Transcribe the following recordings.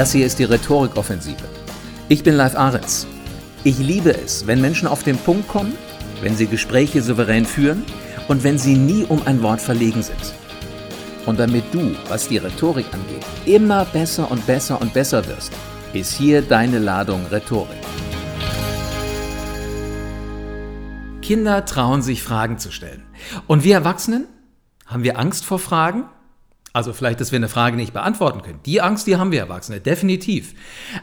Das hier ist die Rhetorikoffensive. Ich bin Live Ahrens. Ich liebe es, wenn Menschen auf den Punkt kommen, wenn sie Gespräche souverän führen und wenn sie nie um ein Wort verlegen sind. Und damit du, was die Rhetorik angeht, immer besser und besser und besser wirst, ist hier deine Ladung Rhetorik. Kinder trauen sich Fragen zu stellen. Und wir Erwachsenen? Haben wir Angst vor Fragen? Also vielleicht, dass wir eine Frage nicht beantworten können. Die Angst, die haben wir Erwachsene, definitiv.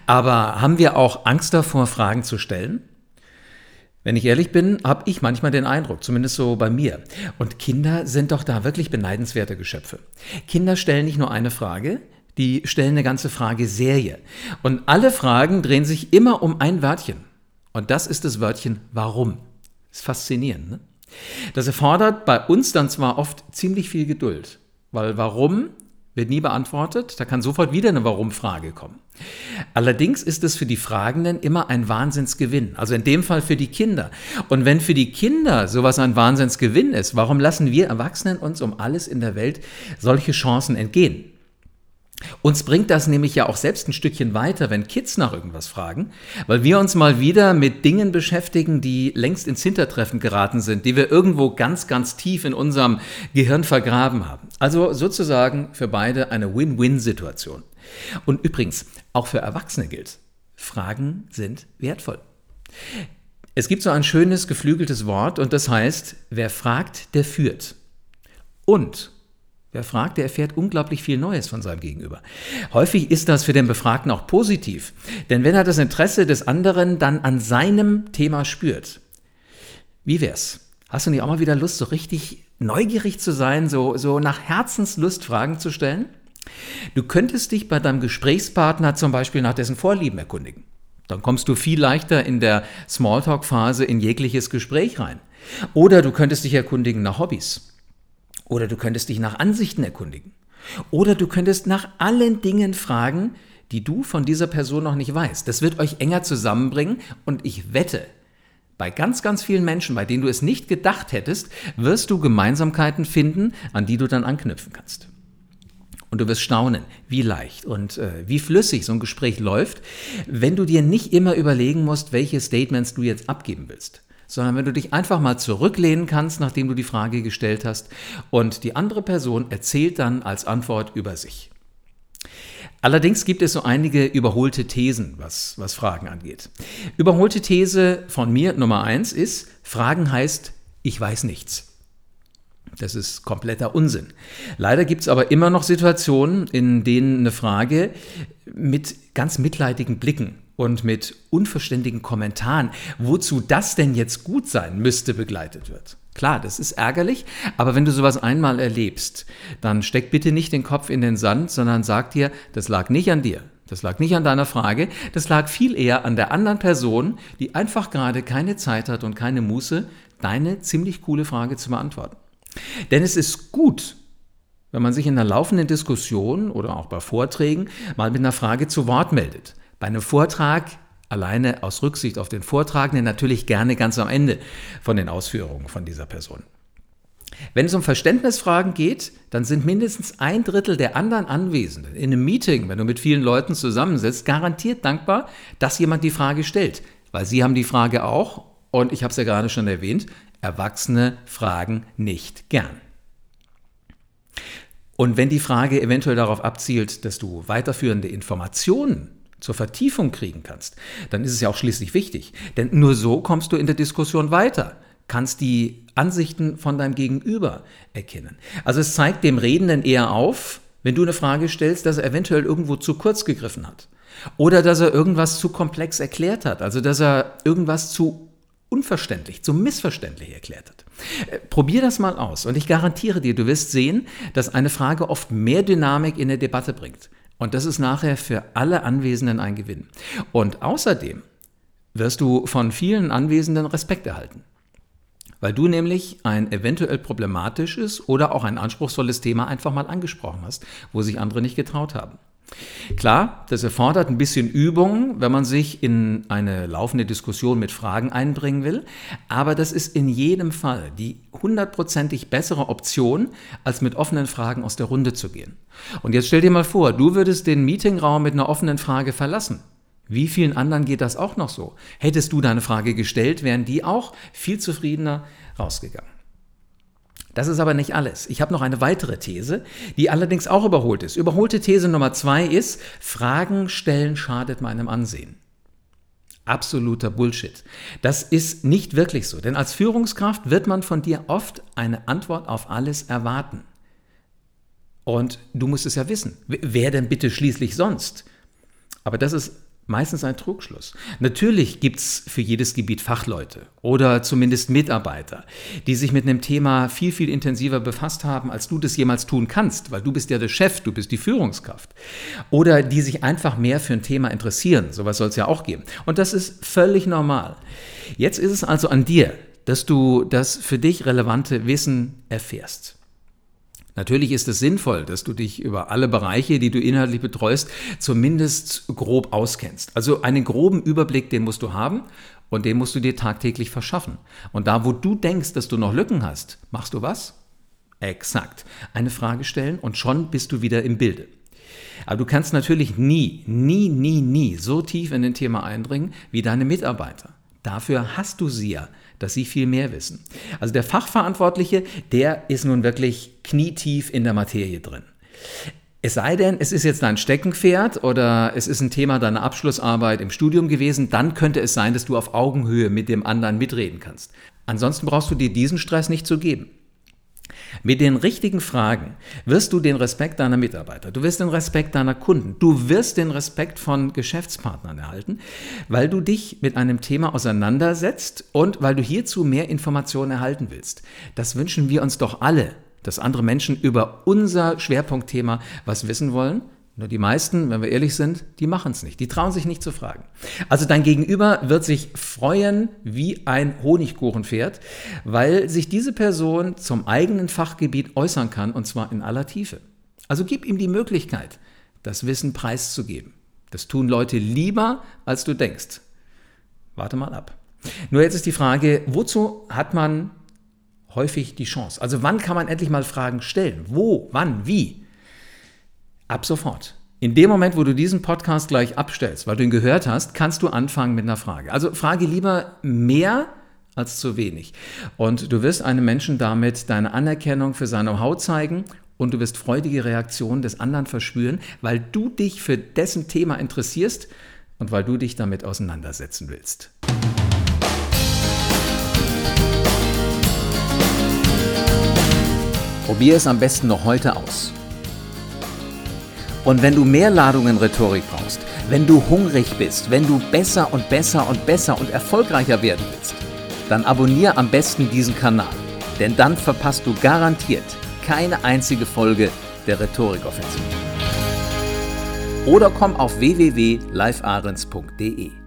Aber haben wir auch Angst davor, Fragen zu stellen? Wenn ich ehrlich bin, habe ich manchmal den Eindruck, zumindest so bei mir. Und Kinder sind doch da wirklich beneidenswerte Geschöpfe. Kinder stellen nicht nur eine Frage, die stellen eine ganze Frageserie. Und alle Fragen drehen sich immer um ein Wörtchen. Und das ist das Wörtchen warum. Ist faszinierend. Ne? Das erfordert bei uns dann zwar oft ziemlich viel Geduld. Weil warum wird nie beantwortet, da kann sofort wieder eine Warum-Frage kommen. Allerdings ist es für die Fragenden immer ein Wahnsinnsgewinn, also in dem Fall für die Kinder. Und wenn für die Kinder sowas ein Wahnsinnsgewinn ist, warum lassen wir Erwachsenen uns um alles in der Welt solche Chancen entgehen? Uns bringt das nämlich ja auch selbst ein Stückchen weiter, wenn Kids nach irgendwas fragen, weil wir uns mal wieder mit Dingen beschäftigen, die längst ins Hintertreffen geraten sind, die wir irgendwo ganz, ganz tief in unserem Gehirn vergraben haben. Also sozusagen für beide eine Win-Win-Situation. Und übrigens, auch für Erwachsene gilt, Fragen sind wertvoll. Es gibt so ein schönes geflügeltes Wort und das heißt, wer fragt, der führt. Und Wer fragt, der erfährt unglaublich viel Neues von seinem Gegenüber. Häufig ist das für den Befragten auch positiv, denn wenn er das Interesse des anderen dann an seinem Thema spürt, wie wär's? Hast du nicht auch mal wieder Lust, so richtig neugierig zu sein, so, so nach Herzenslust Fragen zu stellen? Du könntest dich bei deinem Gesprächspartner zum Beispiel nach dessen Vorlieben erkundigen. Dann kommst du viel leichter in der Smalltalk-Phase in jegliches Gespräch rein. Oder du könntest dich erkundigen nach Hobbys. Oder du könntest dich nach Ansichten erkundigen. Oder du könntest nach allen Dingen fragen, die du von dieser Person noch nicht weißt. Das wird euch enger zusammenbringen und ich wette, bei ganz, ganz vielen Menschen, bei denen du es nicht gedacht hättest, wirst du Gemeinsamkeiten finden, an die du dann anknüpfen kannst. Und du wirst staunen, wie leicht und äh, wie flüssig so ein Gespräch läuft, wenn du dir nicht immer überlegen musst, welche Statements du jetzt abgeben willst sondern wenn du dich einfach mal zurücklehnen kannst, nachdem du die Frage gestellt hast, und die andere Person erzählt dann als Antwort über sich. Allerdings gibt es so einige überholte Thesen, was, was Fragen angeht. Überholte These von mir Nummer eins ist, Fragen heißt, ich weiß nichts. Das ist kompletter Unsinn. Leider gibt es aber immer noch Situationen, in denen eine Frage mit ganz mitleidigen Blicken und mit unverständigen Kommentaren, wozu das denn jetzt gut sein müsste, begleitet wird. Klar, das ist ärgerlich, aber wenn du sowas einmal erlebst, dann steck bitte nicht den Kopf in den Sand, sondern sag dir, das lag nicht an dir, das lag nicht an deiner Frage, das lag viel eher an der anderen Person, die einfach gerade keine Zeit hat und keine Muße, deine ziemlich coole Frage zu beantworten. Denn es ist gut, wenn man sich in einer laufenden Diskussion oder auch bei Vorträgen mal mit einer Frage zu Wort meldet. Bei einem Vortrag alleine aus Rücksicht auf den Vortragenden natürlich gerne ganz am Ende von den Ausführungen von dieser Person. Wenn es um Verständnisfragen geht, dann sind mindestens ein Drittel der anderen Anwesenden in einem Meeting, wenn du mit vielen Leuten zusammensitzt, garantiert dankbar, dass jemand die Frage stellt. Weil sie haben die Frage auch, und ich habe es ja gerade schon erwähnt, Erwachsene fragen nicht gern. Und wenn die Frage eventuell darauf abzielt, dass du weiterführende Informationen zur Vertiefung kriegen kannst, dann ist es ja auch schließlich wichtig. Denn nur so kommst du in der Diskussion weiter, kannst die Ansichten von deinem Gegenüber erkennen. Also es zeigt dem Redenden eher auf, wenn du eine Frage stellst, dass er eventuell irgendwo zu kurz gegriffen hat. Oder dass er irgendwas zu komplex erklärt hat. Also dass er irgendwas zu unverständlich, zu missverständlich erklärt hat. Äh, probier das mal aus und ich garantiere dir, du wirst sehen, dass eine Frage oft mehr Dynamik in der Debatte bringt. Und das ist nachher für alle Anwesenden ein Gewinn. Und außerdem wirst du von vielen Anwesenden Respekt erhalten. Weil du nämlich ein eventuell problematisches oder auch ein anspruchsvolles Thema einfach mal angesprochen hast, wo sich andere nicht getraut haben. Klar, das erfordert ein bisschen Übung, wenn man sich in eine laufende Diskussion mit Fragen einbringen will, aber das ist in jedem Fall die hundertprozentig bessere Option, als mit offenen Fragen aus der Runde zu gehen. Und jetzt stell dir mal vor, du würdest den Meetingraum mit einer offenen Frage verlassen. Wie vielen anderen geht das auch noch so? Hättest du deine Frage gestellt, wären die auch viel zufriedener rausgegangen. Das ist aber nicht alles. Ich habe noch eine weitere These, die allerdings auch überholt ist. Überholte These Nummer zwei ist, Fragen stellen schadet meinem Ansehen. Absoluter Bullshit. Das ist nicht wirklich so, denn als Führungskraft wird man von dir oft eine Antwort auf alles erwarten. Und du musst es ja wissen. Wer denn bitte schließlich sonst? Aber das ist Meistens ein Trugschluss. Natürlich gibt es für jedes Gebiet Fachleute oder zumindest Mitarbeiter, die sich mit einem Thema viel, viel intensiver befasst haben, als du das jemals tun kannst, weil du bist ja der Chef, du bist die Führungskraft. Oder die sich einfach mehr für ein Thema interessieren. Sowas soll es ja auch geben. Und das ist völlig normal. Jetzt ist es also an dir, dass du das für dich relevante Wissen erfährst. Natürlich ist es sinnvoll, dass du dich über alle Bereiche, die du inhaltlich betreust, zumindest grob auskennst. Also einen groben Überblick, den musst du haben und den musst du dir tagtäglich verschaffen. Und da, wo du denkst, dass du noch Lücken hast, machst du was? Exakt. Eine Frage stellen und schon bist du wieder im Bilde. Aber du kannst natürlich nie, nie, nie, nie so tief in ein Thema eindringen wie deine Mitarbeiter. Dafür hast du sie ja dass sie viel mehr wissen. Also der Fachverantwortliche, der ist nun wirklich knietief in der Materie drin. Es sei denn, es ist jetzt dein Steckenpferd oder es ist ein Thema deiner Abschlussarbeit im Studium gewesen, dann könnte es sein, dass du auf Augenhöhe mit dem anderen mitreden kannst. Ansonsten brauchst du dir diesen Stress nicht zu geben. Mit den richtigen Fragen wirst du den Respekt deiner Mitarbeiter, du wirst den Respekt deiner Kunden, du wirst den Respekt von Geschäftspartnern erhalten, weil du dich mit einem Thema auseinandersetzt und weil du hierzu mehr Informationen erhalten willst. Das wünschen wir uns doch alle, dass andere Menschen über unser Schwerpunktthema was wissen wollen nur die meisten, wenn wir ehrlich sind, die machen es nicht. Die trauen sich nicht zu fragen. Also dein Gegenüber wird sich freuen wie ein Honigkuchenpferd, weil sich diese Person zum eigenen Fachgebiet äußern kann und zwar in aller Tiefe. Also gib ihm die Möglichkeit, das Wissen preiszugeben. Das tun Leute lieber, als du denkst. Warte mal ab. Nur jetzt ist die Frage, wozu hat man häufig die Chance? Also wann kann man endlich mal Fragen stellen? Wo, wann, wie? Ab sofort. In dem Moment, wo du diesen Podcast gleich abstellst, weil du ihn gehört hast, kannst du anfangen mit einer Frage. Also frage lieber mehr als zu wenig. Und du wirst einem Menschen damit deine Anerkennung für sein Know-how zeigen und du wirst freudige Reaktionen des anderen verspüren, weil du dich für dessen Thema interessierst und weil du dich damit auseinandersetzen willst. Probier es am besten noch heute aus. Und wenn du mehr Ladungen Rhetorik brauchst, wenn du hungrig bist, wenn du besser und besser und besser und erfolgreicher werden willst, dann abonniere am besten diesen Kanal. Denn dann verpasst du garantiert keine einzige Folge der Rhetorikoffensive. Oder komm auf www.livearens.de.